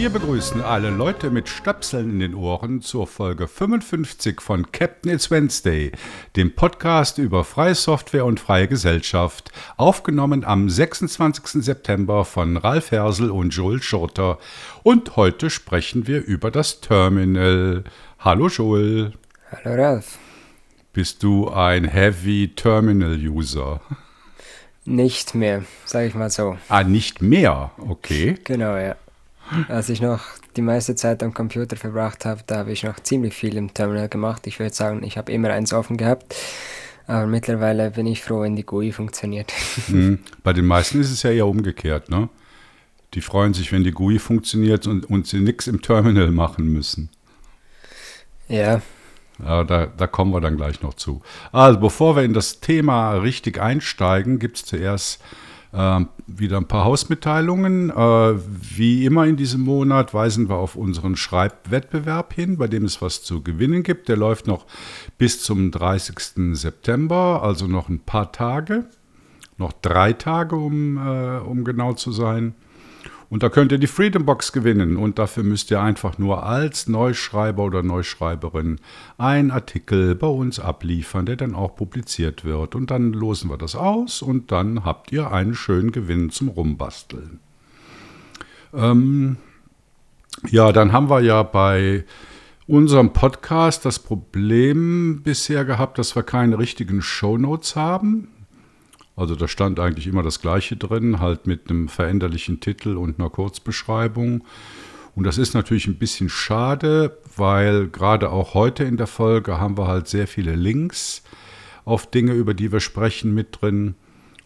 Wir begrüßen alle Leute mit Stöpseln in den Ohren zur Folge 55 von Captain It's Wednesday, dem Podcast über freie Software und freie Gesellschaft, aufgenommen am 26. September von Ralf Hersel und Joel Schurter. Und heute sprechen wir über das Terminal. Hallo Joel. Hallo Ralf. Bist du ein Heavy Terminal User? Nicht mehr, sage ich mal so. Ah, nicht mehr, okay. Genau, ja. Als ich noch die meiste Zeit am Computer verbracht habe, da habe ich noch ziemlich viel im Terminal gemacht. Ich würde sagen, ich habe immer eins offen gehabt. Aber mittlerweile bin ich froh, wenn die GUI funktioniert. Mhm. Bei den meisten ist es ja eher umgekehrt, ne? Die freuen sich, wenn die GUI funktioniert und, und sie nichts im Terminal machen müssen. Ja, Ja, da, da kommen wir dann gleich noch zu. Also, bevor wir in das Thema richtig einsteigen, gibt es zuerst ähm, wieder ein paar Hausmitteilungen. Äh, wie immer in diesem Monat weisen wir auf unseren Schreibwettbewerb hin, bei dem es was zu gewinnen gibt. Der läuft noch bis zum 30. September, also noch ein paar Tage. Noch drei Tage, um, äh, um genau zu sein. Und da könnt ihr die Freedom Box gewinnen und dafür müsst ihr einfach nur als Neuschreiber oder Neuschreiberin einen Artikel bei uns abliefern, der dann auch publiziert wird. Und dann losen wir das aus und dann habt ihr einen schönen Gewinn zum Rumbasteln. Ähm, ja, dann haben wir ja bei unserem Podcast das Problem bisher gehabt, dass wir keine richtigen Shownotes haben. Also da stand eigentlich immer das Gleiche drin, halt mit einem veränderlichen Titel und einer Kurzbeschreibung. Und das ist natürlich ein bisschen schade, weil gerade auch heute in der Folge haben wir halt sehr viele Links auf Dinge, über die wir sprechen, mit drin.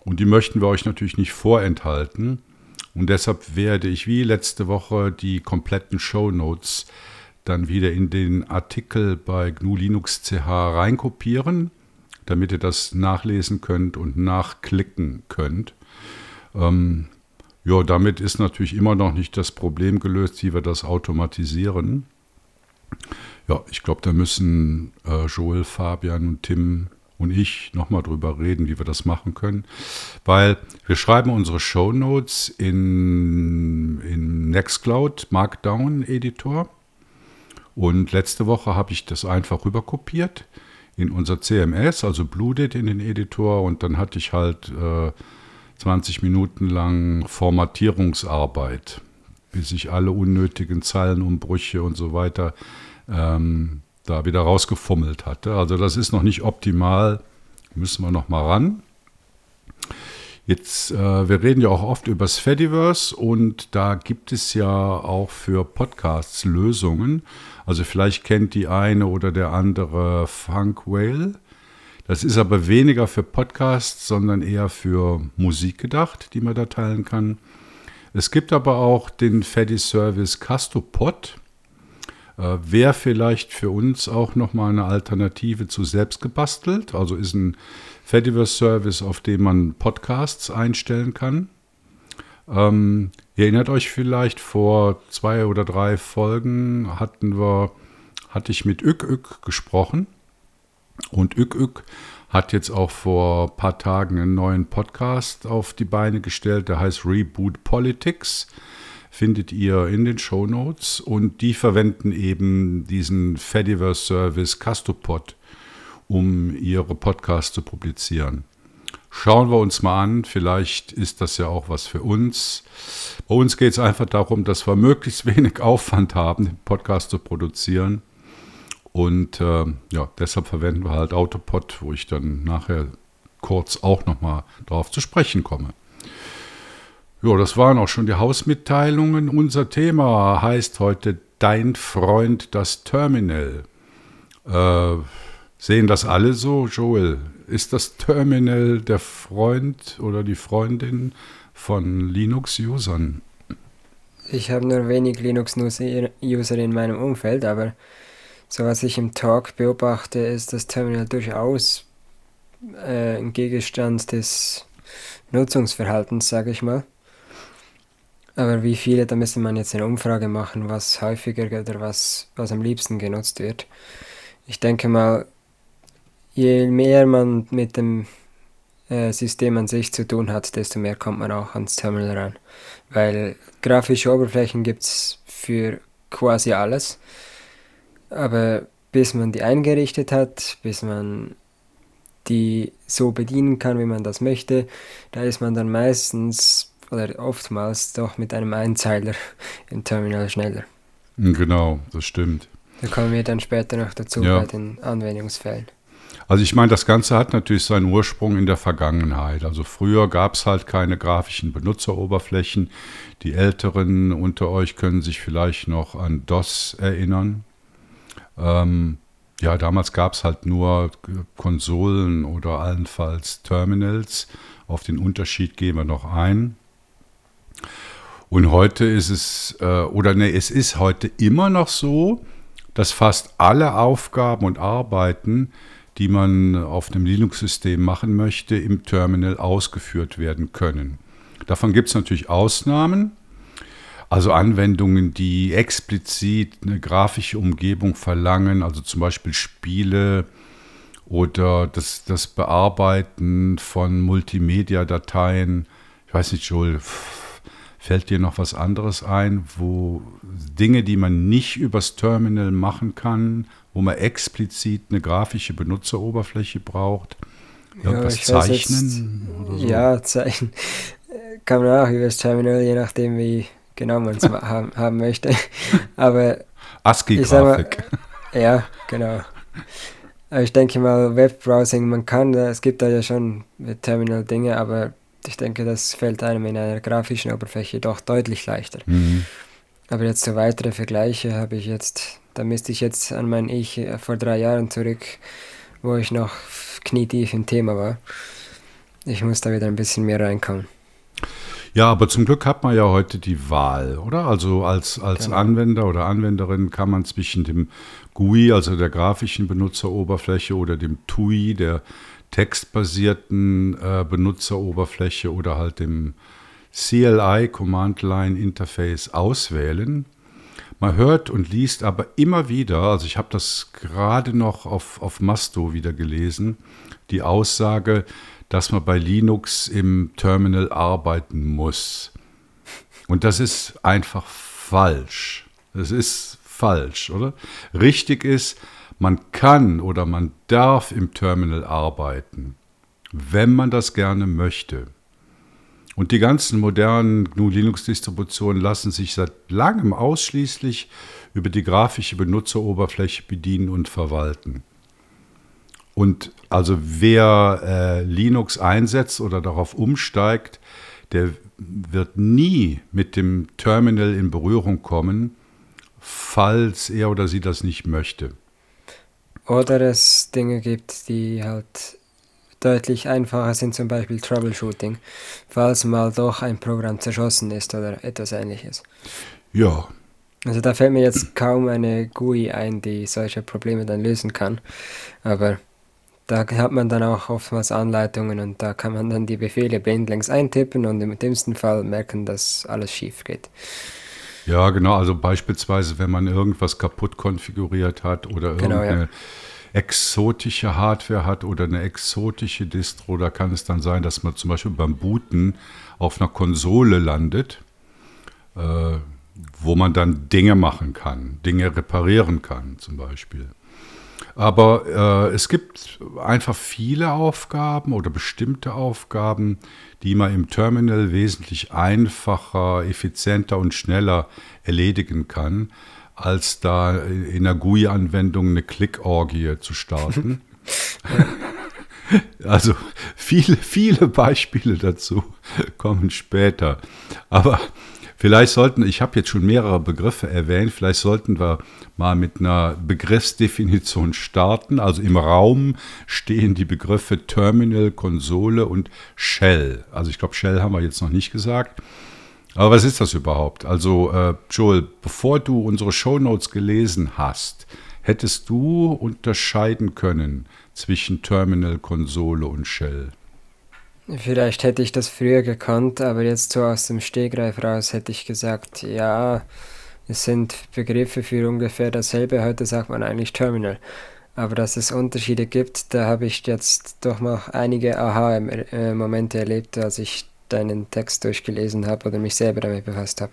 Und die möchten wir euch natürlich nicht vorenthalten. Und deshalb werde ich wie letzte Woche die kompletten Show Notes dann wieder in den Artikel bei GNU Linux CH reinkopieren damit ihr das nachlesen könnt und nachklicken könnt. Ähm, ja, damit ist natürlich immer noch nicht das Problem gelöst, wie wir das automatisieren. Ja, ich glaube, da müssen äh, Joel, Fabian und Tim und ich nochmal drüber reden, wie wir das machen können. Weil wir schreiben unsere Show Notes in, in Nextcloud Markdown Editor. Und letzte Woche habe ich das einfach rüberkopiert in unser CMS, also Bluedit in den Editor und dann hatte ich halt äh, 20 Minuten lang Formatierungsarbeit, bis ich alle unnötigen Zeilenumbrüche und so weiter ähm, da wieder rausgefummelt hatte. Also das ist noch nicht optimal, müssen wir noch mal ran. Jetzt, äh, wir reden ja auch oft über das Fediverse und da gibt es ja auch für Podcasts Lösungen. Also vielleicht kennt die eine oder der andere Funk Whale. Das ist aber weniger für Podcasts, sondern eher für Musik gedacht, die man da teilen kann. Es gibt aber auch den Fedi-Service Castopod. Äh, Wäre vielleicht für uns auch nochmal eine Alternative zu selbst gebastelt. Also ist ein Fediverse-Service, auf dem man Podcasts einstellen kann. Ähm, ihr erinnert euch vielleicht, vor zwei oder drei Folgen hatten wir, hatte ich mit Ük Ük gesprochen. Und Ük Ük hat jetzt auch vor ein paar Tagen einen neuen Podcast auf die Beine gestellt, der heißt Reboot Politics. Findet ihr in den Show Notes. Und die verwenden eben diesen Fediverse-Service Castopod, um ihre Podcasts zu publizieren. Schauen wir uns mal an, vielleicht ist das ja auch was für uns. Bei uns geht es einfach darum, dass wir möglichst wenig Aufwand haben, den Podcast zu produzieren. Und äh, ja, deshalb verwenden wir halt Autopod, wo ich dann nachher kurz auch nochmal drauf zu sprechen komme. Ja, das waren auch schon die Hausmitteilungen. Unser Thema heißt heute Dein Freund das Terminal. Äh, sehen das alle so, Joel? Ist das Terminal der Freund oder die Freundin von Linux-Usern? ich habe nur wenig Linux-User in meinem Umfeld, aber so was ich im Talk beobachte, ist das Terminal durchaus äh, ein Gegenstand des Nutzungsverhaltens, sage ich mal. Aber wie viele, da müsste man jetzt eine Umfrage machen, was häufiger oder was, was am liebsten genutzt wird. Ich denke mal, je mehr man mit dem äh, System an sich zu tun hat, desto mehr kommt man auch ans Terminal ran. Weil grafische Oberflächen gibt es für quasi alles. Aber bis man die eingerichtet hat, bis man die so bedienen kann, wie man das möchte, da ist man dann meistens oder oftmals doch mit einem Einzeiler im Terminal schneller. Genau, das stimmt. Da kommen wir dann später noch dazu ja. bei den Anwendungsfällen. Also ich meine, das Ganze hat natürlich seinen Ursprung in der Vergangenheit. Also früher gab es halt keine grafischen Benutzeroberflächen. Die Älteren unter euch können sich vielleicht noch an DOS erinnern. Ähm, ja, damals gab es halt nur Konsolen oder allenfalls Terminals. Auf den Unterschied gehen wir noch ein. Und heute ist es, äh, oder ne, es ist heute immer noch so, dass fast alle Aufgaben und Arbeiten, die man auf dem Linux-System machen möchte, im Terminal ausgeführt werden können. Davon gibt es natürlich Ausnahmen, also Anwendungen, die explizit eine grafische Umgebung verlangen, also zum Beispiel Spiele oder das, das Bearbeiten von Multimedia-Dateien. Ich weiß nicht, Joel, fällt dir noch was anderes ein, wo Dinge, die man nicht übers Terminal machen kann, wo man explizit eine grafische Benutzeroberfläche braucht? Irgendwas ja, zeichnen? Jetzt, so? Ja, zeichnen. Kann man auch übers Terminal, je nachdem, wie genau man es haben, haben möchte. Aber ASCII-Grafik. Ja, genau. Aber ich denke mal, Webbrowsing, man kann, es gibt da ja schon Terminal-Dinge, aber ich denke, das fällt einem in einer grafischen Oberfläche doch deutlich leichter. Mhm. Aber jetzt so weitere Vergleiche habe ich jetzt, da müsste ich jetzt an mein Ich vor drei Jahren zurück, wo ich noch knietief im Thema war. Ich muss da wieder ein bisschen mehr reinkommen. Ja, aber zum Glück hat man ja heute die Wahl, oder? Also als, als genau. Anwender oder Anwenderin kann man zwischen dem GUI, also der grafischen Benutzeroberfläche, oder dem TUI, der textbasierten äh, Benutzeroberfläche oder halt dem CLI Command Line Interface auswählen. Man hört und liest aber immer wieder, also ich habe das gerade noch auf, auf Masto wieder gelesen, die Aussage, dass man bei Linux im Terminal arbeiten muss. Und das ist einfach falsch. Das ist falsch, oder? Richtig ist, man kann oder man darf im Terminal arbeiten, wenn man das gerne möchte. Und die ganzen modernen GNU-Linux-Distributionen lassen sich seit langem ausschließlich über die grafische Benutzeroberfläche bedienen und verwalten. Und also wer äh, Linux einsetzt oder darauf umsteigt, der wird nie mit dem Terminal in Berührung kommen, falls er oder sie das nicht möchte. Oder es Dinge gibt, die halt deutlich einfacher sind, zum Beispiel Troubleshooting, falls mal doch ein Programm zerschossen ist oder etwas ähnliches. Ja. Also da fällt mir jetzt kaum eine GUI ein, die solche Probleme dann lösen kann. Aber da hat man dann auch oftmals Anleitungen und da kann man dann die Befehle blindlings eintippen und im dümmsten Fall merken, dass alles schief geht. Ja, genau. Also beispielsweise, wenn man irgendwas kaputt konfiguriert hat oder genau, irgendeine ja. exotische Hardware hat oder eine exotische Distro, da kann es dann sein, dass man zum Beispiel beim Booten auf einer Konsole landet, äh, wo man dann Dinge machen kann, Dinge reparieren kann zum Beispiel. Aber äh, es gibt einfach viele Aufgaben oder bestimmte Aufgaben, die man im Terminal wesentlich einfacher, effizienter und schneller erledigen kann, als da in der GUI-Anwendung eine Klickorgie zu starten. also viele, viele Beispiele dazu kommen später. Aber Vielleicht sollten, ich habe jetzt schon mehrere Begriffe erwähnt, vielleicht sollten wir mal mit einer Begriffsdefinition starten. Also im Raum stehen die Begriffe Terminal, Konsole und Shell. Also ich glaube, Shell haben wir jetzt noch nicht gesagt. Aber was ist das überhaupt? Also äh, Joel, bevor du unsere Shownotes gelesen hast, hättest du unterscheiden können zwischen Terminal, Konsole und Shell? Vielleicht hätte ich das früher gekannt, aber jetzt so aus dem Stegreif raus hätte ich gesagt, ja, es sind Begriffe für ungefähr dasselbe. Heute sagt man eigentlich Terminal. Aber dass es Unterschiede gibt, da habe ich jetzt doch noch einige Aha-Momente erlebt, als ich deinen Text durchgelesen habe oder mich selber damit befasst habe.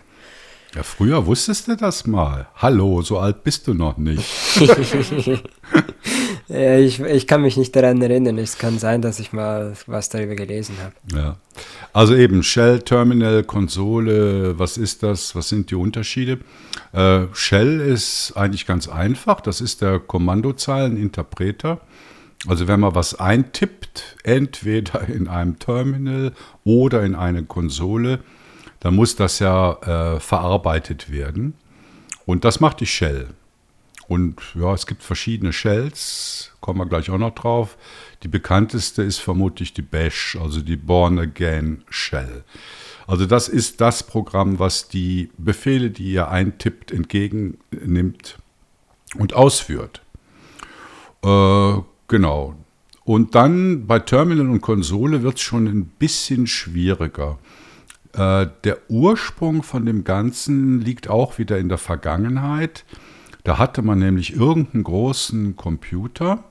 Ja, früher wusstest du das mal. Hallo, so alt bist du noch nicht. ja, ich, ich kann mich nicht daran erinnern. Es kann sein, dass ich mal was darüber gelesen habe. Ja. Also eben Shell, Terminal, Konsole, was ist das? Was sind die Unterschiede? Äh, Shell ist eigentlich ganz einfach. Das ist der Kommandozeileninterpreter. Also wenn man was eintippt, entweder in einem Terminal oder in eine Konsole, dann muss das ja äh, verarbeitet werden. Und das macht die Shell. Und ja, es gibt verschiedene Shells, kommen wir gleich auch noch drauf. Die bekannteste ist vermutlich die Bash, also die Born Again Shell. Also das ist das Programm, was die Befehle, die ihr eintippt, entgegennimmt und ausführt. Äh, genau. Und dann bei Terminal und Konsole wird es schon ein bisschen schwieriger. Äh, der Ursprung von dem Ganzen liegt auch wieder in der Vergangenheit. Da hatte man nämlich irgendeinen großen Computer,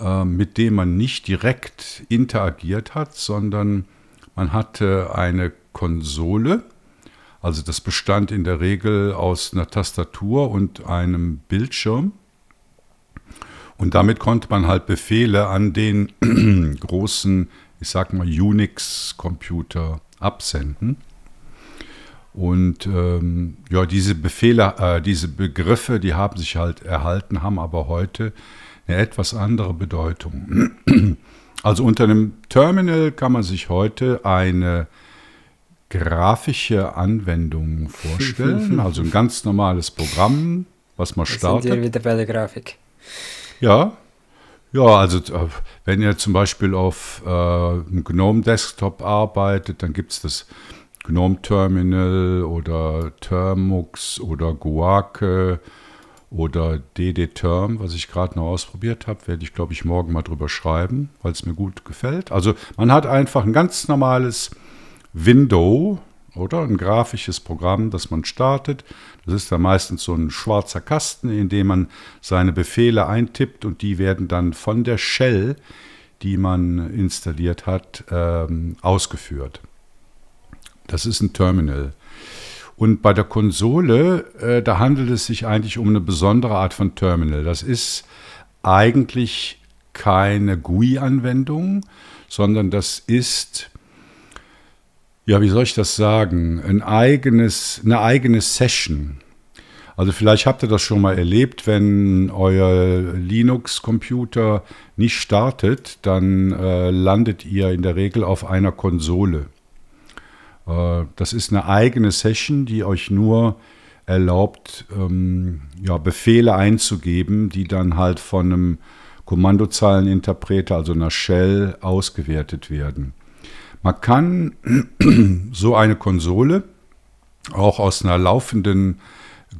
äh, mit dem man nicht direkt interagiert hat, sondern man hatte eine Konsole. Also das bestand in der Regel aus einer Tastatur und einem Bildschirm. Und damit konnte man halt Befehle an den großen, ich sag mal, Unix-Computer absenden. Und ähm, ja, diese Befehle, äh, diese Begriffe, die haben sich halt erhalten, haben aber heute eine etwas andere Bedeutung. Also unter einem Terminal kann man sich heute eine grafische Anwendung vorstellen, also ein ganz normales Programm, was man startet. Sind wir wieder bei der Grafik. Ja, ja, also äh, wenn ihr zum Beispiel auf äh, einem GNOME Desktop arbeitet, dann gibt es das GNOME Terminal oder Termux oder Guac oder DD-Term, was ich gerade noch ausprobiert habe, werde ich, glaube ich, morgen mal drüber schreiben, weil es mir gut gefällt. Also man hat einfach ein ganz normales Window, oder? Ein grafisches Programm, das man startet. Das ist dann meistens so ein schwarzer Kasten, in dem man seine Befehle eintippt und die werden dann von der Shell, die man installiert hat, ähm, ausgeführt. Das ist ein Terminal. Und bei der Konsole, äh, da handelt es sich eigentlich um eine besondere Art von Terminal. Das ist eigentlich keine GUI-Anwendung, sondern das ist ja, wie soll ich das sagen, ein eigenes, eine eigene Session. Also vielleicht habt ihr das schon mal erlebt, wenn euer Linux-Computer nicht startet, dann äh, landet ihr in der Regel auf einer Konsole. Äh, das ist eine eigene Session, die euch nur erlaubt, ähm, ja, Befehle einzugeben, die dann halt von einem Kommandozeileninterpreter, also einer Shell, ausgewertet werden. Man kann so eine Konsole auch aus einer laufenden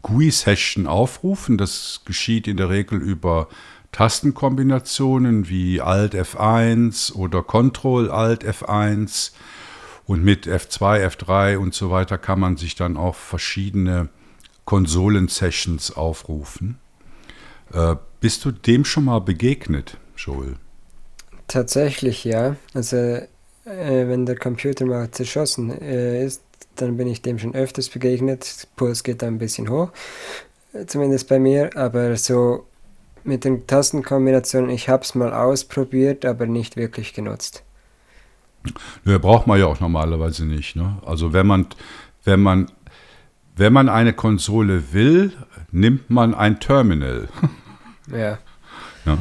GUI-Session aufrufen. Das geschieht in der Regel über Tastenkombinationen wie Alt F1 oder Ctrl Alt F1 und mit F2, F3 und so weiter kann man sich dann auch verschiedene Konsolen-Sessions aufrufen. Äh, bist du dem schon mal begegnet, Joel? Tatsächlich ja. Also äh, wenn der Computer mal zerschossen äh, ist, dann bin ich dem schon öfters begegnet. Puls geht da ein bisschen hoch, äh, zumindest bei mir, aber so mit den Tastenkombinationen, ich habe es mal ausprobiert, aber nicht wirklich genutzt. Ja, braucht man ja auch normalerweise nicht. Ne? Also wenn man, wenn man, wenn man eine Konsole will, nimmt man ein Terminal. ja. ja.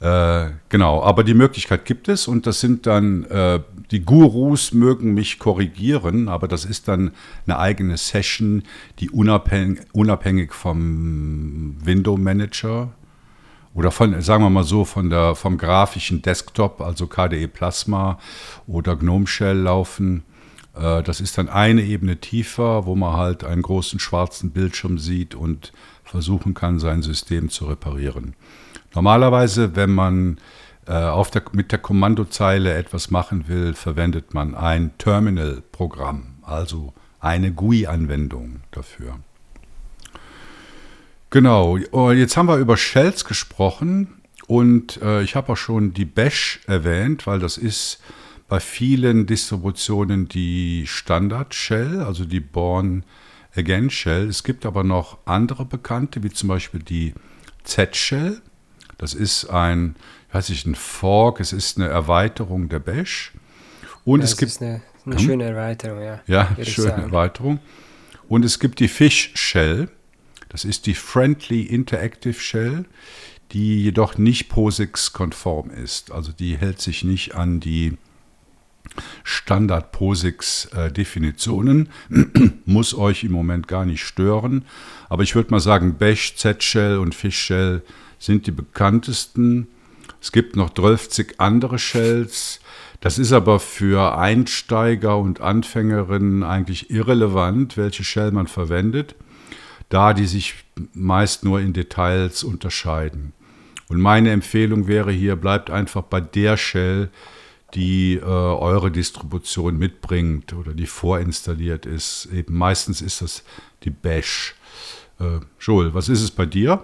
Äh, genau, aber die Möglichkeit gibt es und das sind dann, äh, die Gurus mögen mich korrigieren, aber das ist dann eine eigene Session, die unabhängig, unabhängig vom Window Manager oder von, sagen wir mal so, von der, vom grafischen Desktop, also KDE Plasma oder GNOME Shell laufen. Äh, das ist dann eine Ebene tiefer, wo man halt einen großen schwarzen Bildschirm sieht und versuchen kann, sein System zu reparieren. Normalerweise, wenn man äh, auf der, mit der Kommandozeile etwas machen will, verwendet man ein Terminal-Programm, also eine GUI-Anwendung dafür. Genau, oh, jetzt haben wir über Shells gesprochen und äh, ich habe auch schon die Bash erwähnt, weil das ist bei vielen Distributionen die Standard-Shell, also die Born Again Shell. Es gibt aber noch andere bekannte, wie zum Beispiel die Z-Shell. Das ist ein, weiß ich, ein Fork, es ist eine Erweiterung der Bash. Und Ja, es das gibt ist eine, eine Hm? schöne Erweiterung, ja. ja, schöne. Erweiterung. Und es gibt die Fish Shell. Das ist die Friendly Interactive Shell, die jedoch nicht POSIX-konform ist. Also die hält sich nicht an die Standard-POSIX-Definitionen. Muss euch im Moment gar nicht stören. Aber ich würde mal sagen, Bash, Z-Shell und Fish Shell sind die bekanntesten. Es gibt noch 12 andere Shells. Das ist aber für Einsteiger und Anfängerinnen eigentlich irrelevant, welche Shell man verwendet, da die sich meist nur in Details unterscheiden. Und meine Empfehlung wäre hier, bleibt einfach bei der Shell, die äh, eure Distribution mitbringt oder die vorinstalliert ist. Eben meistens ist das die Bash. Äh, Joel, was ist es bei dir?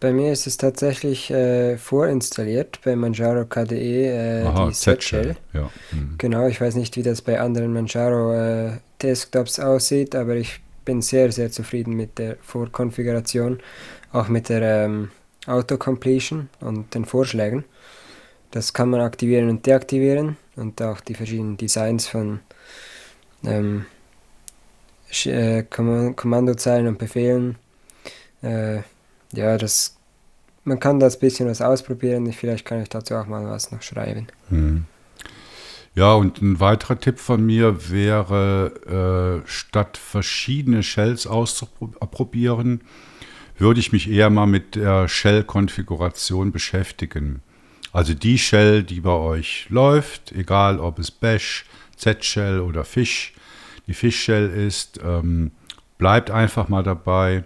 Bei mir ist es tatsächlich äh, vorinstalliert bei Manjaro KDE, äh, Aha, die Z-Shell. Ja. hm. Genau, ich weiß nicht, wie das bei anderen Manjaro äh, Desktops aussieht, aber ich bin sehr, sehr zufrieden mit der Vorkonfiguration, auch mit der ähm, Autocompletion und den Vorschlägen. Das kann man aktivieren und deaktivieren und auch die verschiedenen Designs von ähm, äh, Komm- Kommandozeilen und Befehlen. Äh, ja, das man kann das bisschen was ausprobieren. Ich, vielleicht kann ich dazu auch mal was noch schreiben. Hm. Ja, und ein weiterer Tipp von mir wäre, äh, statt verschiedene Shells auszuprobieren, würde ich mich eher mal mit der Shell-Konfiguration beschäftigen. Also die Shell, die bei euch läuft, egal ob es Bash, Z-Shell oder Fish, die Fish-Shell ist, ähm, bleibt einfach mal dabei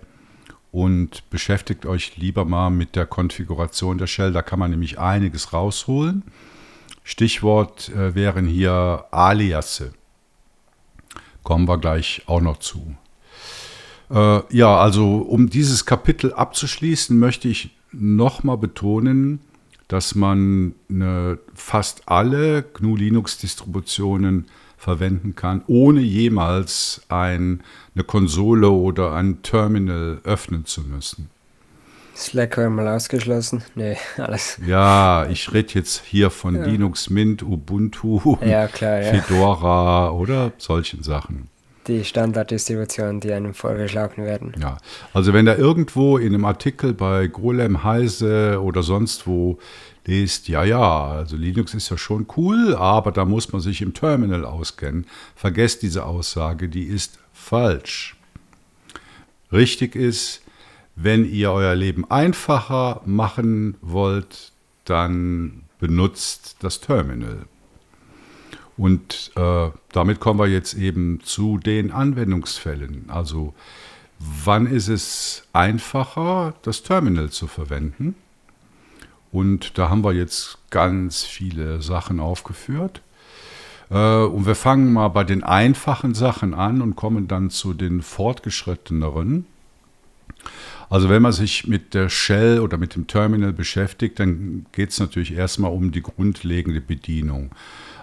und beschäftigt euch lieber mal mit der Konfiguration der Shell. Da kann man nämlich einiges rausholen. Stichwort äh, wären hier Aliasse. Kommen wir gleich auch noch zu. Äh, ja, also um dieses Kapitel abzuschließen, möchte ich nochmal betonen, dass man eine, fast alle GNU Linux-Distributionen verwenden kann, ohne jemals ein, eine Konsole oder ein Terminal öffnen zu müssen. Slack war mal ausgeschlossen. Nee, alles. Ja, ich rede jetzt hier von Linux Mint, Ubuntu, Ja, klar, ja. Fedora oder solchen Sachen. Die Standarddistributionen, die einem vorgeschlagen werden. Ja, also wenn da irgendwo in einem Artikel bei Golem, Heise oder sonst wo lest, ja, ja, also Linux ist ja schon cool, aber da muss man sich im Terminal auskennen. Vergesst diese Aussage, die ist falsch. Richtig ist, wenn ihr euer Leben einfacher machen wollt, dann benutzt das Terminal. Und äh, damit kommen wir jetzt eben zu den Anwendungsfällen. Also wann ist es einfacher, das Terminal zu verwenden? Und da haben wir jetzt ganz viele Sachen aufgeführt. Äh, und wir fangen mal bei den einfachen Sachen an und kommen dann zu den fortgeschritteneren. Also wenn man sich mit der Shell oder mit dem Terminal beschäftigt, dann geht es natürlich erstmal um die grundlegende Bedienung.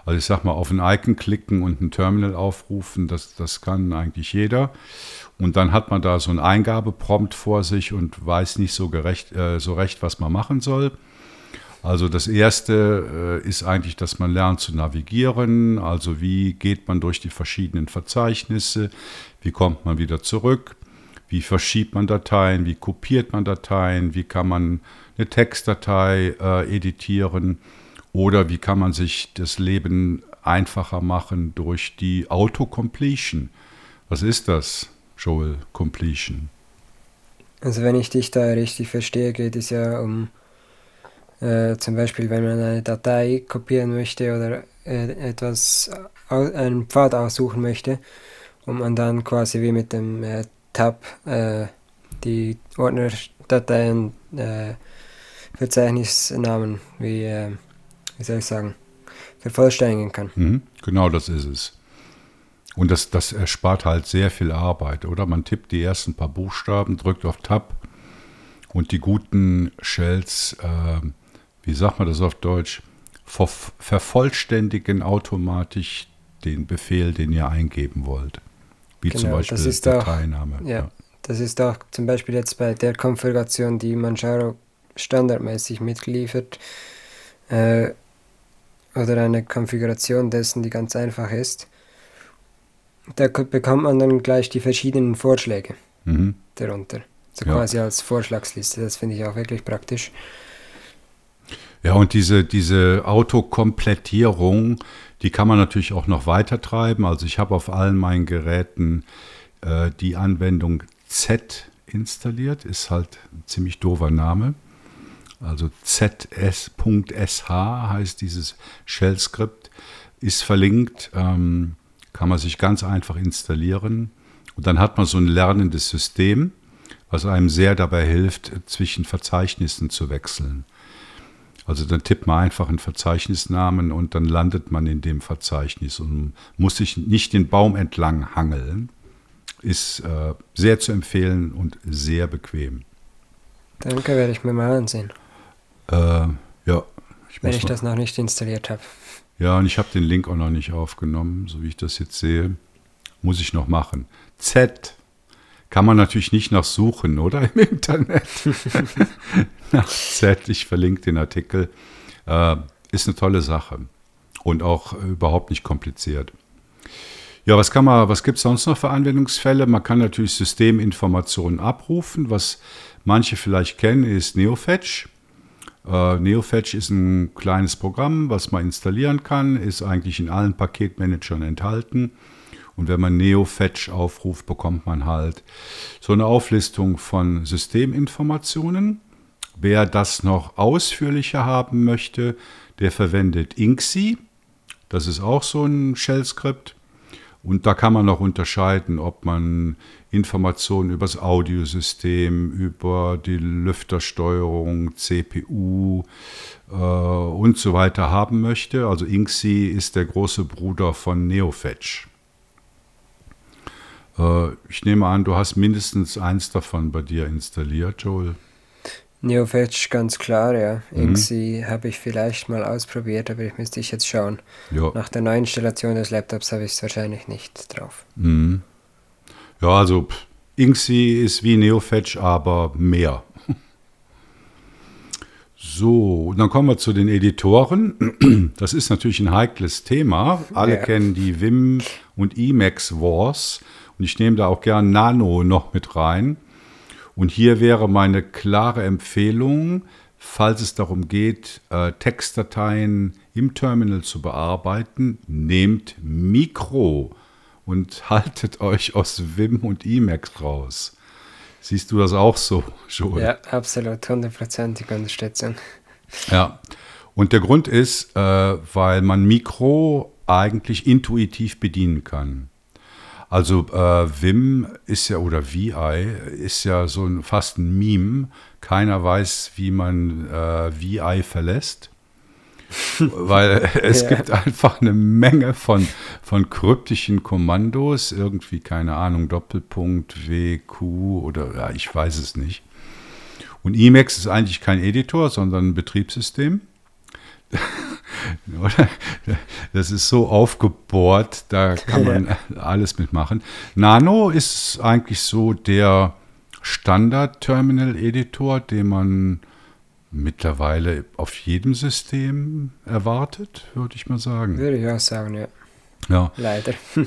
Also ich sag mal, auf ein Icon klicken und ein Terminal aufrufen, das, das kann eigentlich jeder. Und dann hat man da so ein Eingabeprompt vor sich und weiß nicht so, gerecht, äh, so recht, was man machen soll. Also das Erste äh, ist eigentlich, dass man lernt zu navigieren. Also wie geht man durch die verschiedenen Verzeichnisse? Wie kommt man wieder zurück? Wie verschiebt man Dateien? Wie kopiert man Dateien? Wie kann man eine Textdatei äh, editieren? Oder wie kann man sich das Leben einfacher machen durch die Autocompletion? Was ist das, Joel, Completion? Also wenn ich dich da richtig verstehe, geht es ja um äh, zum Beispiel, wenn man eine Datei kopieren möchte oder äh, etwas, au einen Pfad aussuchen möchte und man dann quasi wie mit dem äh, Tab äh, die Ordnerdateien, äh, Verzeichnisnamen, wie, äh, wie soll ich sagen, vervollständigen kann. Mhm, genau das ist es. Und das, das erspart halt sehr viel Arbeit, oder? Man tippt die ersten paar Buchstaben, drückt auf Tab und die guten Shells, äh, wie sagt man das auf Deutsch, ver vervollständigen automatisch den Befehl, den ihr eingeben wollt. Wie zum Genau, Beispiel das ist auch- Dateiname. ja. Das ist auch zum Beispiel jetzt bei der Konfiguration, die Manjaro standardmäßig mitliefert, äh, oder eine Konfiguration dessen, die ganz einfach ist. Da ko- bekommt man dann gleich die verschiedenen Vorschläge Mhm. darunter. So Ja. quasi als Vorschlagsliste. Das finde ich auch wirklich praktisch. Ja, und diese, diese Autokomplettierung, die kann man natürlich auch noch weiter treiben. Also ich habe auf allen meinen Geräten äh, die Anwendung Z installiert, ist halt ein ziemlich doofer Name. Also zs.sh heißt dieses Shell-Skript, ist verlinkt, ähm, kann man sich ganz einfach installieren. Und dann hat man so ein lernendes System, was einem sehr dabei hilft, zwischen Verzeichnissen zu wechseln. Also dann tippt man einfach einen Verzeichnisnamen und dann landet man in dem Verzeichnis und muss sich nicht den Baum entlang hangeln. Ist äh, sehr zu empfehlen und sehr bequem. Danke, werde ich mir mal ansehen, Äh, ja, ich wenn ich noch, das noch nicht installiert habe. ja, und ich habe den Link auch noch nicht aufgenommen, so wie ich das jetzt sehe. Muss ich noch machen. Z kann man natürlich nicht nach suchen, oder? Im Internet. nach Z, ich verlinke den Artikel. Äh, ist eine tolle Sache und auch überhaupt nicht kompliziert. Ja, was kann man, was gibt es sonst noch für Anwendungsfälle? Man kann natürlich Systeminformationen abrufen. Was manche vielleicht kennen, ist NeoFetch. Äh, NeoFetch ist ein kleines Programm, was man installieren kann, ist eigentlich in allen Paketmanagern enthalten. Und wenn man NeoFetch aufruft, bekommt man halt so eine Auflistung von Systeminformationen. Wer das noch ausführlicher haben möchte, der verwendet Inksy. Das ist auch so ein Shell-Skript. Und da kann man noch unterscheiden, ob man Informationen über das Audiosystem, über die Lüftersteuerung, CPU äh, und so weiter haben möchte. Also Inksy ist der große Bruder von NeoFetch. Äh, ich nehme an, du hast mindestens eins davon bei dir installiert, Joel. NeoFetch ganz klar, ja. Mhm. Inksy habe ich vielleicht mal ausprobiert, aber ich müsste ich jetzt schauen. Ja. Nach der neuen Installation des Laptops habe ich es wahrscheinlich nicht drauf. Mhm. Ja, also Inksy ist wie NeoFetch, aber mehr. So, dann kommen wir zu den Editoren. Das ist natürlich ein heikles Thema. Alle Ja. kennen die Vim und Emacs Wars. Und ich nehme da auch gern Nano noch mit rein. Und hier wäre meine klare Empfehlung, falls es darum geht, äh, Textdateien im Terminal zu bearbeiten, nehmt Mikro und haltet euch aus Vim und Emacs raus. Siehst du das auch so, Joel? Ja, absolut, hundertprozentige Unterstützung. Ja. Und der Grund ist, äh, weil man Mikro eigentlich intuitiv bedienen kann. Also äh, Vim ist ja oder VI ist ja so ein, fast ein Meme. Keiner weiß, wie man äh, VI verlässt. Weil es Ja. gibt einfach eine Menge von, von kryptischen Kommandos, irgendwie, keine Ahnung, Doppelpunkt, WQ oder ja, ich weiß es nicht. Und Emacs ist eigentlich kein Editor, sondern ein Betriebssystem. Das ist so aufgebohrt, da kann man alles mitmachen. Nano ist eigentlich so der Standard-Terminal-Editor, den man mittlerweile auf jedem System erwartet, würde ich mal sagen. Würde ich auch sagen, ja. Ja. Leider.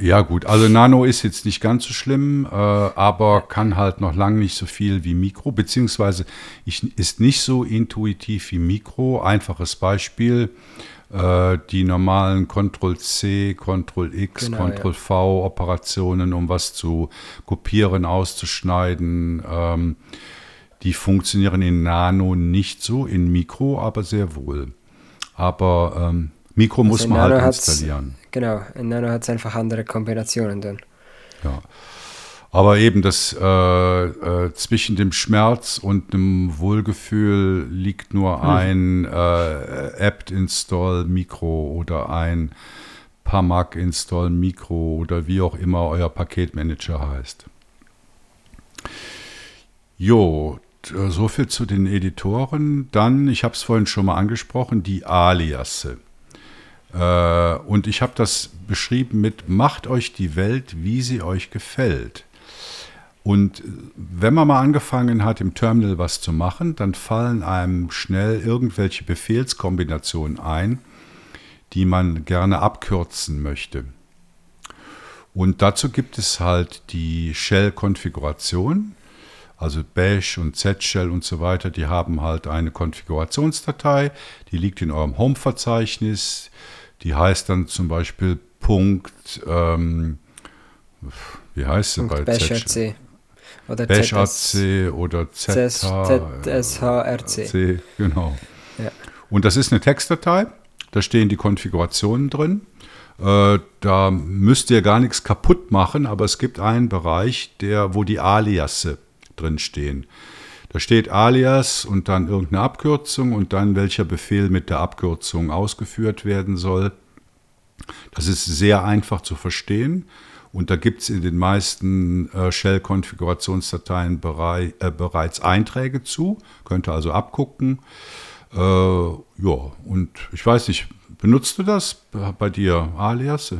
Ja gut, also Nano ist jetzt nicht ganz so schlimm, äh, aber kann halt noch lange nicht so viel wie Mikro, beziehungsweise ich, ist nicht so intuitiv wie Mikro. Einfaches Beispiel, äh, die normalen Ctrl-C, Ctrl-X, Genau. Ctrl-V-Operationen, um was zu kopieren, auszuschneiden, ähm, die funktionieren in Nano nicht so, in Mikro aber sehr wohl. Aber ähm, Mikro muss in man halt Nano installieren. Genau, in Nano hat es einfach andere Kombinationen dann. Ja. Aber eben das äh, äh, zwischen dem Schmerz und dem Wohlgefühl liegt nur ein äh, apt-install Mikro oder ein Pamac install Mikro oder wie auch immer euer Paketmanager heißt. Jo, t- so viel zu den Editoren. Dann, ich habe es vorhin schon mal angesprochen, die Aliasse. Äh, und ich habe das beschrieben mit, macht euch die Welt, wie sie euch gefällt. Und wenn man mal angefangen hat, im Terminal was zu machen, dann fallen einem schnell irgendwelche Befehlskombinationen ein, die man gerne abkürzen möchte. Und dazu gibt es halt die Shell-Konfiguration, also Bash und Z-Shell und so weiter, die haben halt eine Konfigurationsdatei, die liegt in eurem Home-Verzeichnis, die heißt dann zum Beispiel Punkt, ähm, wie heißt sie bei Z-Shell? Oder BashRC oder ZSHRC. Genau. Ja. Und das ist eine Textdatei, da stehen die Konfigurationen drin. Äh, da müsst ihr gar nichts kaputt machen, aber es gibt einen Bereich, der, wo die Aliasse drin stehen. Da steht Alias und dann irgendeine Abkürzung und dann welcher Befehl mit der Abkürzung ausgeführt werden soll. Das ist sehr einfach zu verstehen. Und da gibt es in den meisten äh, Shell-Konfigurationsdateien berei äh, bereits Einträge zu. Könnt ihr also abgucken. Äh, ja, und ich weiß nicht, benutzt du das bei dir, Alias?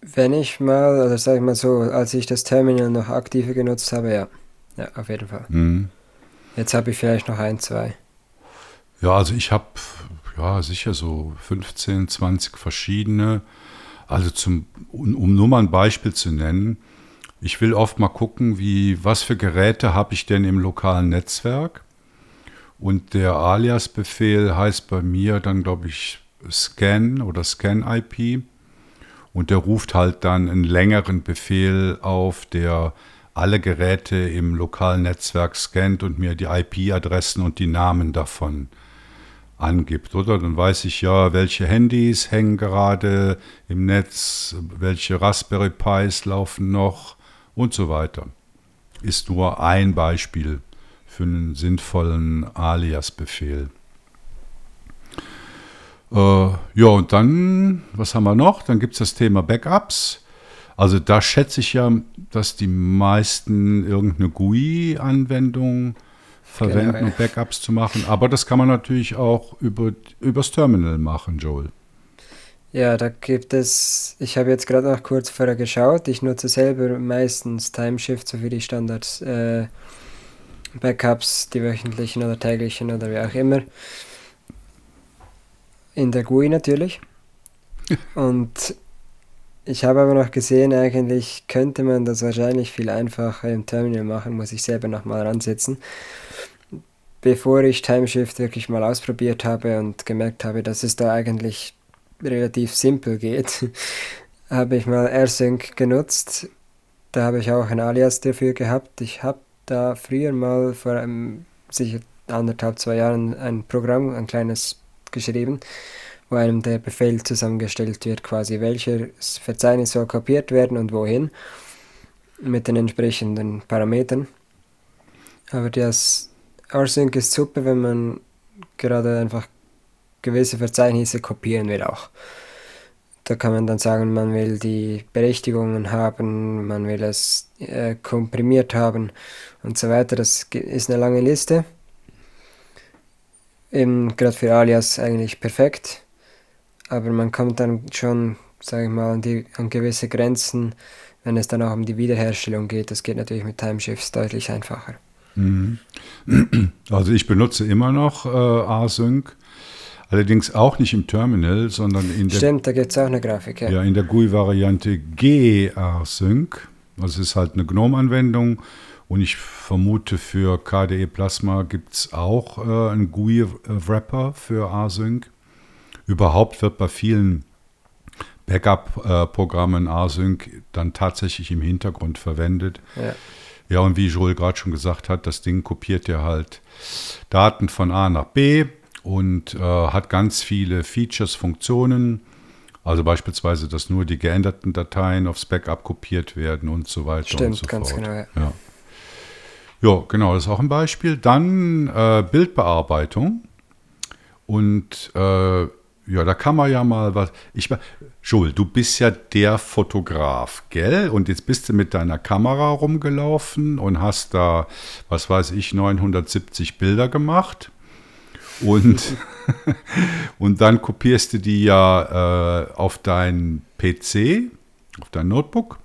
Wenn ich mal, oder sag ich mal so, als ich das Terminal noch aktiver genutzt habe, ja. Ja, auf jeden Fall. Mhm. Jetzt habe ich vielleicht noch ein, zwei. Ja, also ich habe ja sicher so 15, 20 verschiedene. Also zum, um nur mal ein Beispiel zu nennen, ich will oft mal gucken, wie, was für Geräte habe ich denn im lokalen Netzwerk. Und der Alias-Befehl heißt bei mir dann, glaube ich, Scan oder Scan-IP. Und der ruft halt dann einen längeren Befehl auf, der alle Geräte im lokalen Netzwerk scannt und mir die IP-Adressen und die Namen davon angibt, oder? Dann weiß ich ja, welche Handys hängen gerade im Netz, welche Raspberry Pis laufen noch und so weiter. Ist nur ein Beispiel für einen sinnvollen Alias-Befehl. Äh, ja, und dann, was haben wir noch? Dann gibt es das Thema Backups. Also da schätze ich ja, dass die meisten irgendeine GUI-Anwendung verwenden, genau, um Backups zu machen. Aber das kann man natürlich auch über, übers Terminal machen, Joel. Ja, da gibt es, ich habe jetzt gerade noch kurz vorher geschaut, ich nutze selber meistens Timeshift, so wie die Standards äh, Backups, die wöchentlichen oder täglichen oder wie auch immer. In der GUI natürlich. Und ich habe aber noch gesehen, eigentlich könnte man das wahrscheinlich viel einfacher im Terminal machen, muss ich selber nochmal ransetzen bevor ich Timeshift wirklich mal ausprobiert habe und gemerkt habe, dass es da eigentlich relativ simpel geht, habe ich mal AirSync genutzt. Da habe ich auch ein Alias dafür gehabt. Ich habe da früher mal vor einem, sicher anderthalb, zwei Jahren ein Programm, ein kleines geschrieben, wo einem der Befehl zusammengestellt wird, quasi welches Verzeichnis soll kopiert werden und wohin, mit den entsprechenden Parametern. Aber das Rsync ist super, wenn man gerade einfach gewisse Verzeichnisse kopieren will auch. Da kann man dann sagen, man will die Berechtigungen haben, man will es äh, komprimiert haben und so weiter. Das ist eine lange Liste. Eben gerade für Alias eigentlich perfekt. Aber man kommt dann schon, sage ich mal, an, die, an gewisse Grenzen, wenn es dann auch um die Wiederherstellung geht. Das geht natürlich mit Timeshifts deutlich einfacher. Mhm. Also ich benutze immer noch äh, Async, allerdings auch nicht im Terminal, sondern in der... Stimmt, da gibt es auch eine Grafik, ja. Ja, in der GUI-Variante G-Async. Also es ist halt eine GNOME-Anwendung und ich vermute für KDE Plasma gibt es auch äh, einen GUI-Wrapper für Async. Überhaupt wird bei vielen Backup-Programmen äh, Async dann tatsächlich im Hintergrund verwendet. Ja. Ja, und wie Joel gerade schon gesagt hat, das Ding kopiert ja halt Daten von A nach B und äh, hat ganz viele Features, Funktionen. Also beispielsweise, dass nur die geänderten Dateien aufs Backup kopiert werden und so weiter Stimmt, und so ganz fort. Genau, ja. ja. Ja, genau, das ist auch ein Beispiel. Dann äh, Bildbearbeitung. Und äh, ja, da kann man ja mal was. Ich, Joel, du bist ja der Fotograf, gell? Und jetzt bist du mit deiner Kamera rumgelaufen und hast da, was weiß ich, 970 Bilder gemacht. Und, und dann kopierst du die ja äh, auf dein PC, auf dein Notebook.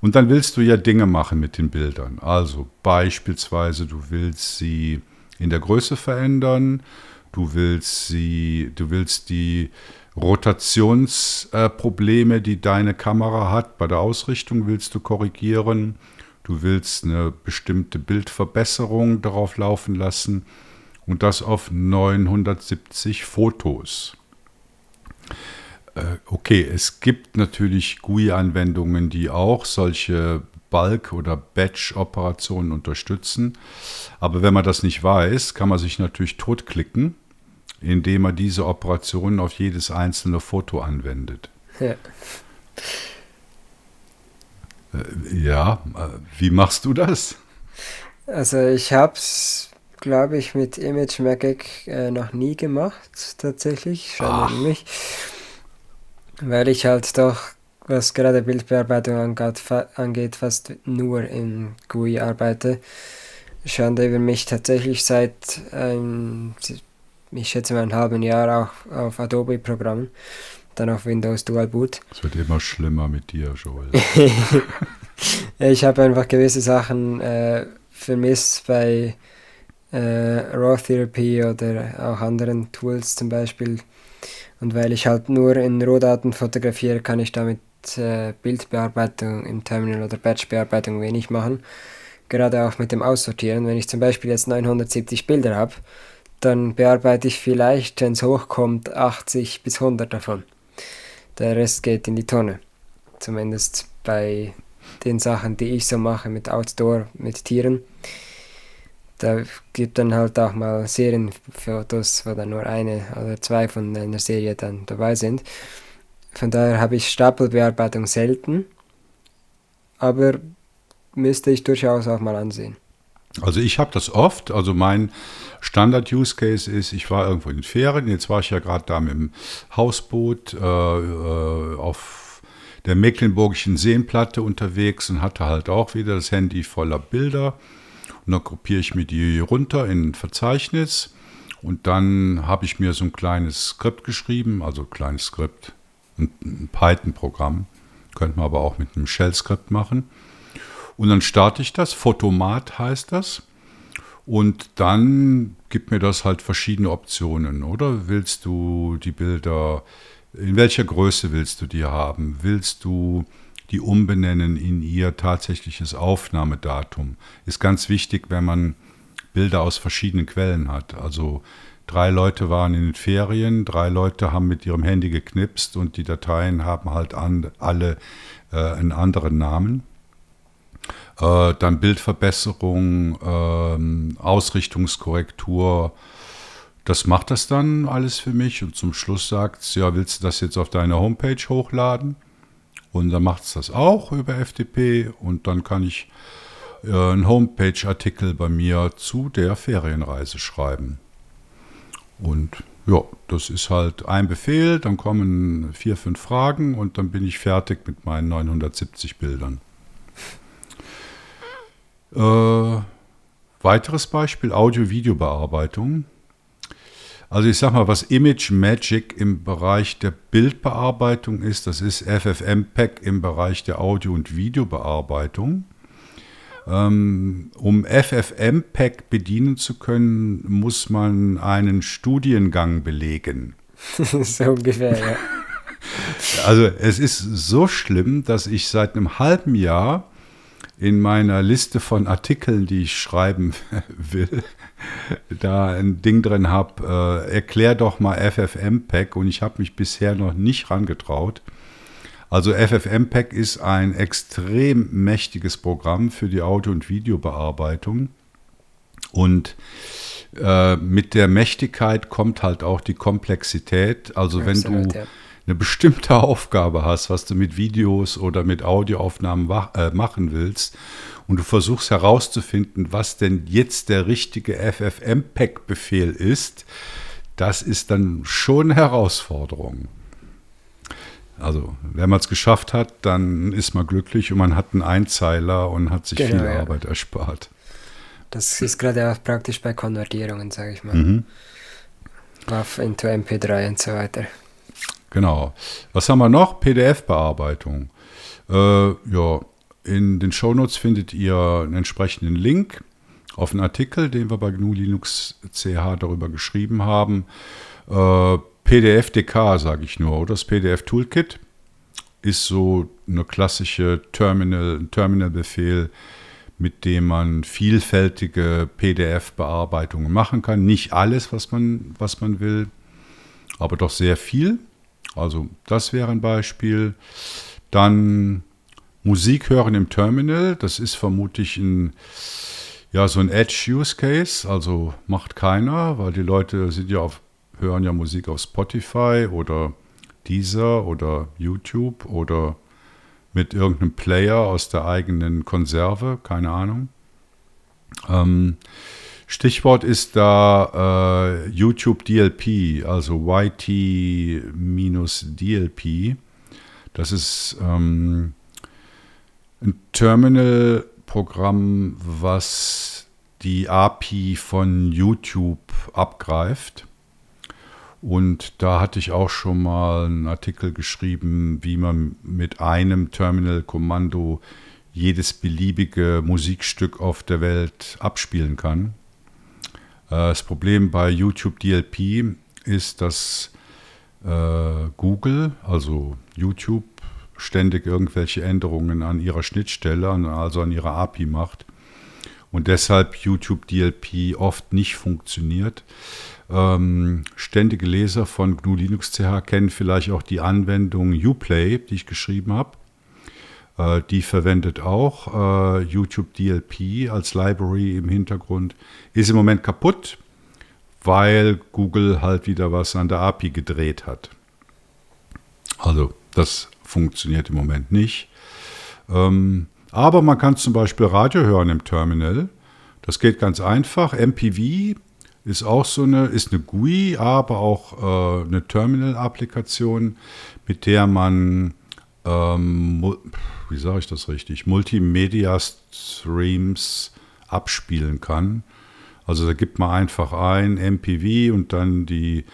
Und dann willst du ja Dinge machen mit den Bildern. Also beispielsweise, du willst sie in der Größe verändern, du willst sie, du willst die Rotationsprobleme, äh, die deine Kamera hat, bei der Ausrichtung willst du korrigieren. Du willst eine bestimmte Bildverbesserung darauf laufen lassen und das auf 970 Fotos. Äh, okay, es gibt natürlich GUI-Anwendungen, die auch solche Bulk- oder Batch-Operationen unterstützen. Aber wenn man das nicht weiß, kann man sich natürlich totklicken, indem man diese Operationen auf jedes einzelne Foto anwendet. Ja. Äh, ja, äh, wie machst du das? Also ich habe es, glaube ich, mit Image Magic äh, noch nie gemacht, tatsächlich. Schade mich. Weil ich halt doch, was gerade Bildbearbeitung angeht, fa angeht fast nur in GUI arbeite. Schande über mich tatsächlich seit, ähm, ich schätze mal, einem halben Jahr auch auf Adobe-Programmen dann auf Windows Dual Boot. Es wird immer schlimmer mit dir, Joel. ich habe einfach gewisse Sachen äh, vermisst bei äh, Raw Therapy oder auch anderen Tools zum Beispiel. Und weil ich halt nur in Rohdaten fotografiere, kann ich damit äh, Bildbearbeitung im Terminal oder Batchbearbeitung wenig machen. Gerade auch mit dem Aussortieren. Wenn ich zum Beispiel jetzt 970 Bilder habe, dann bearbeite ich vielleicht, wenn es hochkommt, 80 bis 100 davon. Der Rest geht in die Tonne. Zumindest bei den Sachen, die ich so mache mit Outdoor, mit Tieren. Da gibt dann halt auch mal Serienfotos, wo dann nur eine oder zwei von einer Serie dann dabei sind. Von daher habe ich Stapelbearbeitung selten, aber müsste ich durchaus auch mal ansehen. Also ich habe das oft. Also mein Standard-Use-Case ist, ich war irgendwo in den Ferien, jetzt war ich ja gerade da mit dem Hausboot äh, äh, auf der Mecklenburgischen Seenplatte unterwegs und hatte halt auch wieder das Handy voller Bilder. Und dann kopiere ich mir die runter in ein Verzeichnis und dann habe ich mir so ein kleines Skript geschrieben, also ein kleines Skript, ein, ein Python-Programm, könnte man aber auch mit einem Shell-Skript machen. Und dann starte ich das, Photomat heißt das. Und dann gibt mir das halt verschiedene Optionen, oder? Willst du die Bilder, in welcher Größe willst du die haben? Willst du die umbenennen in ihr tatsächliches Aufnahmedatum? Ist ganz wichtig, wenn man Bilder aus verschiedenen Quellen hat. Also drei Leute waren in den Ferien, drei Leute haben mit ihrem Handy geknipst und die Dateien haben halt an, alle äh, einen anderen Namen. Äh, dann Bildverbesserung, ähm, Ausrichtungskorrektur. Das macht das dann alles für mich und zum Schluss sagt es, ja, willst du das jetzt auf deine Homepage hochladen? Und dann macht es das auch über FTP und dann kann ich äh, einen Homepage-Artikel bei mir zu der Ferienreise schreiben. Und ja, das ist halt ein Befehl, dann kommen vier, fünf Fragen und dann bin ich fertig mit meinen 970 Bildern. Äh, weiteres Beispiel, Audio-Video-Bearbeitung. Also ich sag mal, was Image Magic im Bereich der Bildbearbeitung ist, das ist FFmpeg im Bereich der Audio- und Videobearbeitung. Ähm, um FFmpeg bedienen zu können, muss man einen Studiengang belegen. so ungefähr, ja. Also es ist so schlimm, dass ich seit einem halben Jahr in meiner Liste von Artikeln, die ich schreiben will, da ein Ding drin habe, äh, erklär doch mal FFmpeg und ich habe mich bisher noch nicht rangetraut. Also FFmpeg ist ein extrem mächtiges Programm für die Audio- und Videobearbeitung und äh, mit der Mächtigkeit kommt halt auch die Komplexität. Also Absolut, wenn du ja eine bestimmte Aufgabe hast, was du mit Videos oder mit Audioaufnahmen äh, machen willst und du versuchst herauszufinden, was denn jetzt der richtige FFmpeg-Befehl ist, das ist dann schon eine Herausforderung. Also, wenn man es geschafft hat, dann ist man glücklich und man hat einen Einzeiler und hat sich genau, viel ja. Arbeit erspart. Das ist gerade auch praktisch bei Konvertierungen, sage ich mal. Mhm. WAV into MP3 und so weiter. Genau. Was haben wir noch? PDF-Bearbeitung. Äh, ja, in den Shownotes findet ihr einen entsprechenden Link auf einen Artikel, den wir bei GNU Linux CH darüber geschrieben haben. Äh, PDF-DK sage ich nur, oder? Das PDF-Toolkit ist so eine klassische Terminal, Terminal-Befehl, mit dem man vielfältige PDF-Bearbeitungen machen kann. Nicht alles, was man, was man will, aber doch sehr viel. Also das wäre ein Beispiel. Dann Musik hören im Terminal. Das ist vermutlich ein, ja, so ein Edge-Use-Case. Also macht keiner, weil die Leute sind ja auf, hören ja Musik auf Spotify oder Deezer oder YouTube oder mit irgendeinem Player aus der eigenen Konserve, keine Ahnung. Ähm, Stichwort ist da äh, YouTube DLP, also YT-DLP. Das ist ähm, ein Terminal-Programm, was die API von YouTube abgreift. Und da hatte ich auch schon mal einen Artikel geschrieben, wie man mit einem Terminal-Kommando jedes beliebige Musikstück auf der Welt abspielen kann. Äh, das Problem bei YouTube DLP ist, dass äh, Google, also YouTube, ständig irgendwelche Änderungen an ihrer Schnittstelle, also an ihrer API macht und deshalb YouTube DLP oft nicht funktioniert. Ähm, ständige Leser von GNU Linux CH kennen vielleicht auch die Anwendung Uplay, die ich geschrieben habe. Äh, die verwendet auch äh, YouTube DLP als Library im Hintergrund. Ist im Moment kaputt, weil Google halt wieder was an der API gedreht hat. Also das funktioniert im Moment nicht. Ähm, aber man kann zum Beispiel Radio hören im Terminal. Das geht ganz einfach. MPV ist auch so eine, ist eine GUI, aber auch äh, eine Terminal-Applikation, mit der man, ähm, wie sage ich das richtig, Multimedia-Streams abspielen kann. Also da gibt man einfach ein MPV und dann die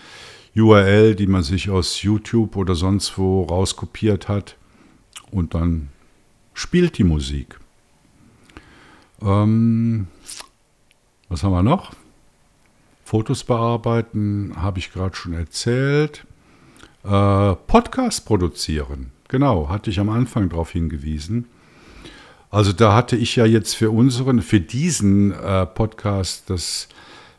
URL, die man sich aus YouTube oder sonst wo rauskopiert hat und dann spielt die Musik. Ähm, was haben wir noch? Fotos bearbeiten, habe ich gerade schon erzählt. Äh, Podcast produzieren, genau, hatte ich am Anfang darauf hingewiesen. Also da hatte ich ja jetzt für unseren, für diesen äh, Podcast das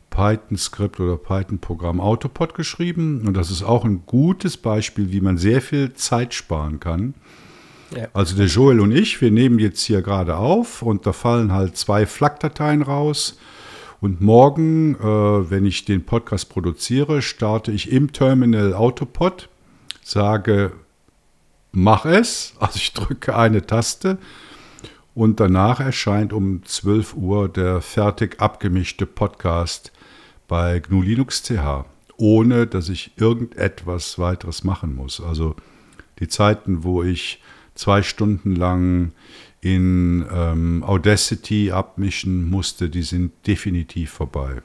Python-Skript oder Python-Programm Autopod geschrieben. Und das ist auch ein gutes Beispiel, wie man sehr viel Zeit sparen kann. Ja. Also der Joel und ich, wir nehmen jetzt hier gerade auf und da fallen halt zwei FLAC-Dateien raus und morgen, äh, wenn ich den Podcast produziere, starte ich im Terminal Autopod, sage, mach es, also ich drücke eine Taste und danach erscheint um 12 Uhr der fertig abgemischte Podcast bei GNU Linux CH, ohne dass ich irgendetwas weiteres machen muss. Also die Zeiten, wo ich zwei Stunden lang in ähm, Audacity abmischen musste, die sind definitiv vorbei.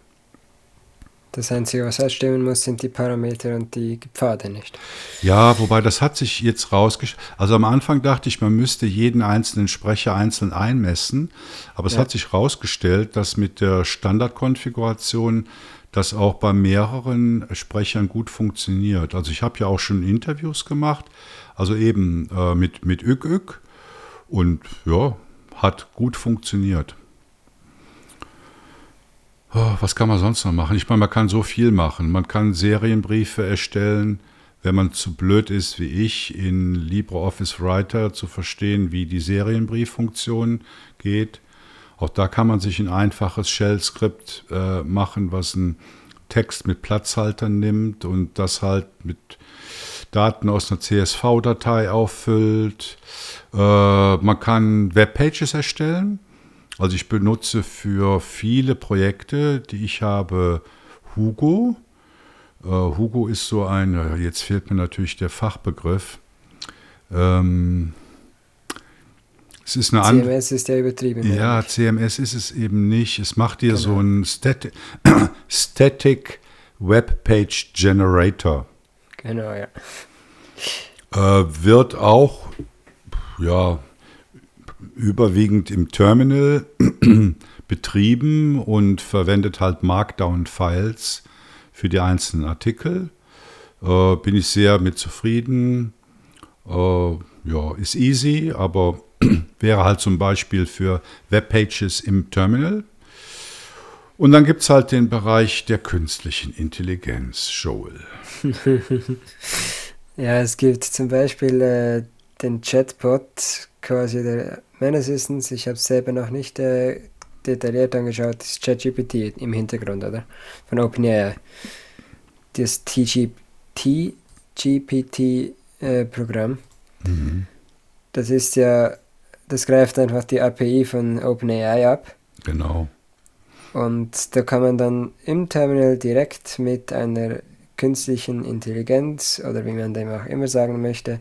Das Einzige, was ausstimmen muss, sind die Parameter und die Pfade nicht. Ja, wobei das hat sich jetzt rausgestellt. Also am Anfang dachte ich, man müsste jeden einzelnen Sprecher einzeln einmessen, aber es ja. hat sich herausgestellt, dass mit der Standardkonfiguration das auch bei mehreren Sprechern gut funktioniert. Also ich habe ja auch schon Interviews gemacht, also eben äh, mit, mit ÜK und ja, hat gut funktioniert. Oh, was kann man sonst noch machen? Ich meine, man kann so viel machen. Man kann Serienbriefe erstellen, wenn man zu blöd ist wie ich, in LibreOffice Writer zu verstehen, wie die Serienbrieffunktion geht. Auch da kann man sich ein einfaches Shell-Skript äh, machen, was einen Text mit Platzhaltern nimmt und das halt mit Daten aus einer CSV-Datei auffüllt. Äh, man kann Webpages erstellen. Also ich benutze für viele Projekte, die ich habe, Hugo. Äh, Hugo ist so ein, jetzt fehlt mir natürlich der Fachbegriff. Ähm, es ist eine CMS ist ja übertrieben. Ja, CMS ist es eben nicht. Es macht dir genau. so ein Static, Static Webpage Generator. Genau, ja. Äh, wird auch ja, überwiegend im Terminal betrieben und verwendet halt Markdown-Files für die einzelnen Artikel. Äh, bin ich sehr mit zufrieden. Äh, ja, ist easy, aber wäre halt zum Beispiel für Webpages im Terminal. Und dann gibt es halt den Bereich der künstlichen Intelligenz, Joel. ja, es gibt zum Beispiel äh, den Chatbot, quasi der Man Assistants. Ich habe es selber noch nicht äh, detailliert angeschaut. Das ist ChatGPT im Hintergrund, oder? Von OpenAI. Das TGPT-Programm. Äh, mhm. Das ist ja, das greift einfach die API von OpenAI ab. Genau. Und da kann man dann im Terminal direkt mit einer künstlichen Intelligenz oder wie man dem auch immer sagen möchte,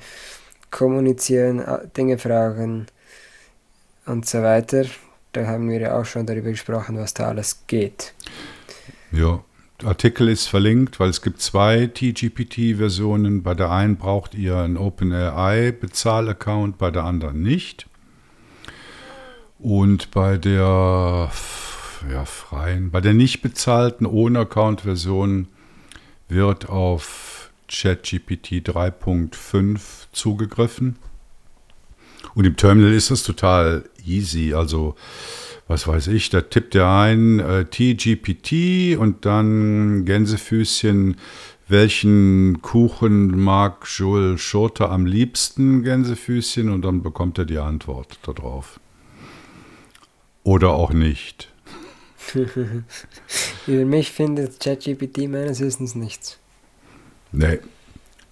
kommunizieren, Dinge fragen und so weiter. Da haben wir ja auch schon darüber gesprochen, was da alles geht. Ja, der Artikel ist verlinkt, weil es gibt zwei TGPT-Versionen. Bei der einen braucht ihr einen OpenAI-Bezahl-Account, bei der anderen nicht. Und bei der ja, freien. Bei der nicht bezahlten ohne Account-Version wird auf ChatGPT 3.5 zugegriffen. Und im Terminal ist das total easy. Also, was weiß ich, da tippt er ein äh, TGPT und dann Gänsefüßchen. Welchen Kuchen mag Joel Schurter am liebsten, Gänsefüßchen? Und dann bekommt er die Antwort darauf. Oder auch nicht. Über mich findet ChatGPT meines Wissens nichts. Nee,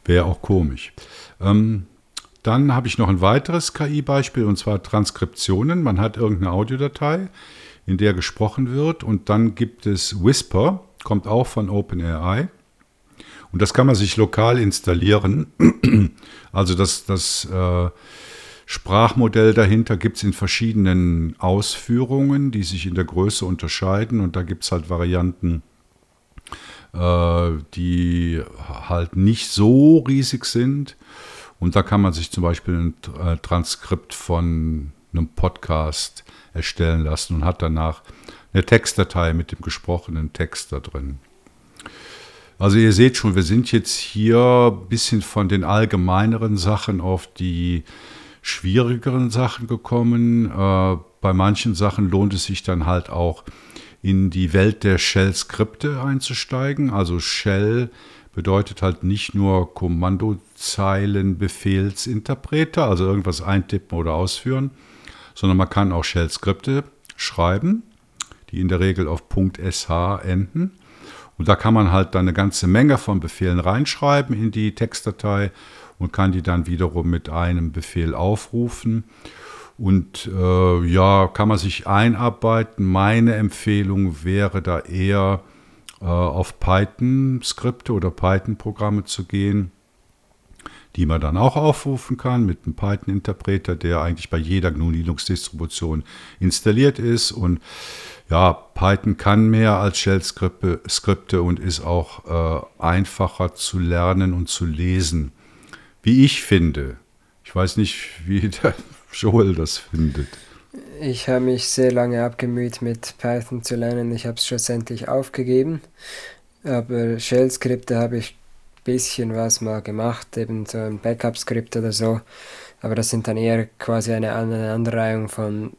wäre auch komisch. Ähm, dann habe ich noch ein weiteres KI-Beispiel und zwar Transkriptionen. Man hat irgendeine Audiodatei, in der gesprochen wird und dann gibt es Whisper, kommt auch von OpenAI. Und das kann man sich lokal installieren. also das, das äh, Sprachmodell dahinter gibt es in verschiedenen Ausführungen, die sich in der Größe unterscheiden. Und da gibt es halt Varianten, die halt nicht so riesig sind. Und da kann man sich zum Beispiel ein äh, Transkript von einem Podcast erstellen lassen und hat danach eine Textdatei mit dem gesprochenen Text da drin. Also ihr seht schon, wir sind jetzt hier ein bisschen von den allgemeineren Sachen auf die schwierigeren Sachen gekommen. Äh, bei manchen Sachen lohnt es sich dann halt auch in die Welt der Shell-Skripte einzusteigen. Also Shell bedeutet halt nicht nur Kommandozeilen, Befehlsinterpreter, also irgendwas eintippen oder ausführen, sondern man kann auch Shell-Skripte schreiben, die in der Regel auf .sh enden. Und da kann man halt dann eine ganze Menge von Befehlen reinschreiben in die Textdatei und kann die dann wiederum mit einem Befehl aufrufen. Und äh, ja, kann man sich einarbeiten. Meine Empfehlung wäre da eher äh, auf Python-Skripte oder Python-Programme zu gehen, die man dann auch aufrufen kann mit einem Python-Interpreter, der eigentlich bei jeder GNU Linux-Distribution installiert ist. Und ja, Python kann mehr als Shell-Skripte und ist auch äh, einfacher zu lernen und zu lesen wie ich finde. Ich weiß nicht, wie der Joel das findet. Ich habe mich sehr lange abgemüht, mit Python zu lernen. Ich habe es schlussendlich aufgegeben. Aber Shell-Skripte habe ich ein bisschen was mal gemacht, eben so ein Backup-Skript oder so. Aber das sind dann eher quasi eine, Anreihung von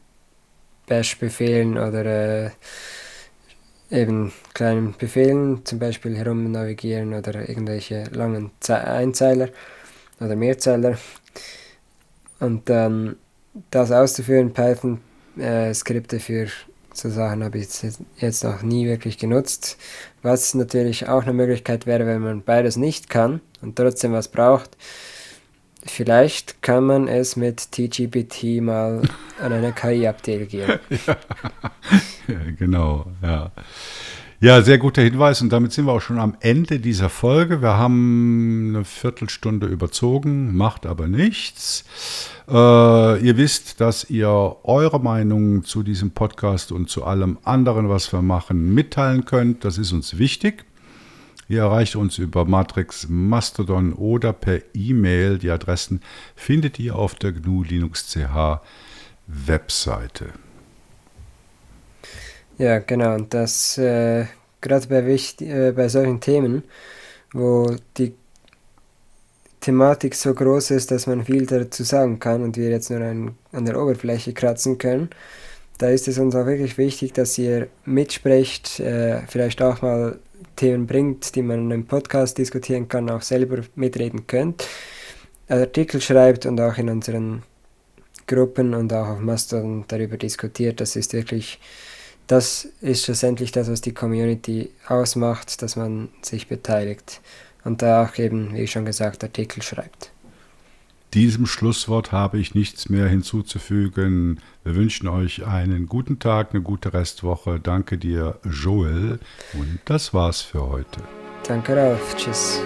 Bash-Befehlen oder äh, eben kleinen Befehlen, zum Beispiel herumnavigieren oder irgendwelche langen Ze Einzeiler oder Mehrzeiler. Und dann das auszuführen, Python-Skripte äh, für so Sachen habe ich jetzt noch nie wirklich genutzt. Was natürlich auch eine Möglichkeit wäre, wenn man beides nicht kann und trotzdem was braucht. Vielleicht kann man es mit TGPT mal an eine KI abdelegieren. ja. ja, genau, ja. Ja, sehr guter Hinweis und damit sind wir auch schon am Ende dieser Folge. Wir haben eine Viertelstunde überzogen, macht aber nichts. Äh, ihr wisst, dass ihr eure Meinung zu diesem Podcast und zu allem anderen, was wir machen, mitteilen könnt. Das ist uns wichtig. Ihr erreicht uns über Matrix, Mastodon oder per E-Mail. Die Adressen findet ihr auf der GNU Linux CH Webseite. Ja, genau. Und das äh, gerade bei, äh, bei solchen Themen, wo die Thematik so groß ist, dass man viel dazu sagen kann und wir jetzt nur ein, an der Oberfläche kratzen können, da ist es uns auch wirklich wichtig, dass ihr mitsprecht, äh, vielleicht auch mal Themen bringt, die man im Podcast diskutieren kann, auch selber mitreden könnt, Artikel schreibt und auch in unseren Gruppen und auch auf Mastodon darüber diskutiert. Das ist wirklich, das ist schlussendlich das, was die Community ausmacht, dass man sich beteiligt und da auch eben, wie schon gesagt, Artikel schreibt. Diesem Schlusswort habe ich nichts mehr hinzuzufügen. Wir wünschen euch einen guten Tag, eine gute Restwoche. Danke dir, Joel. Und das war's für heute. Danke auch. Tschüss.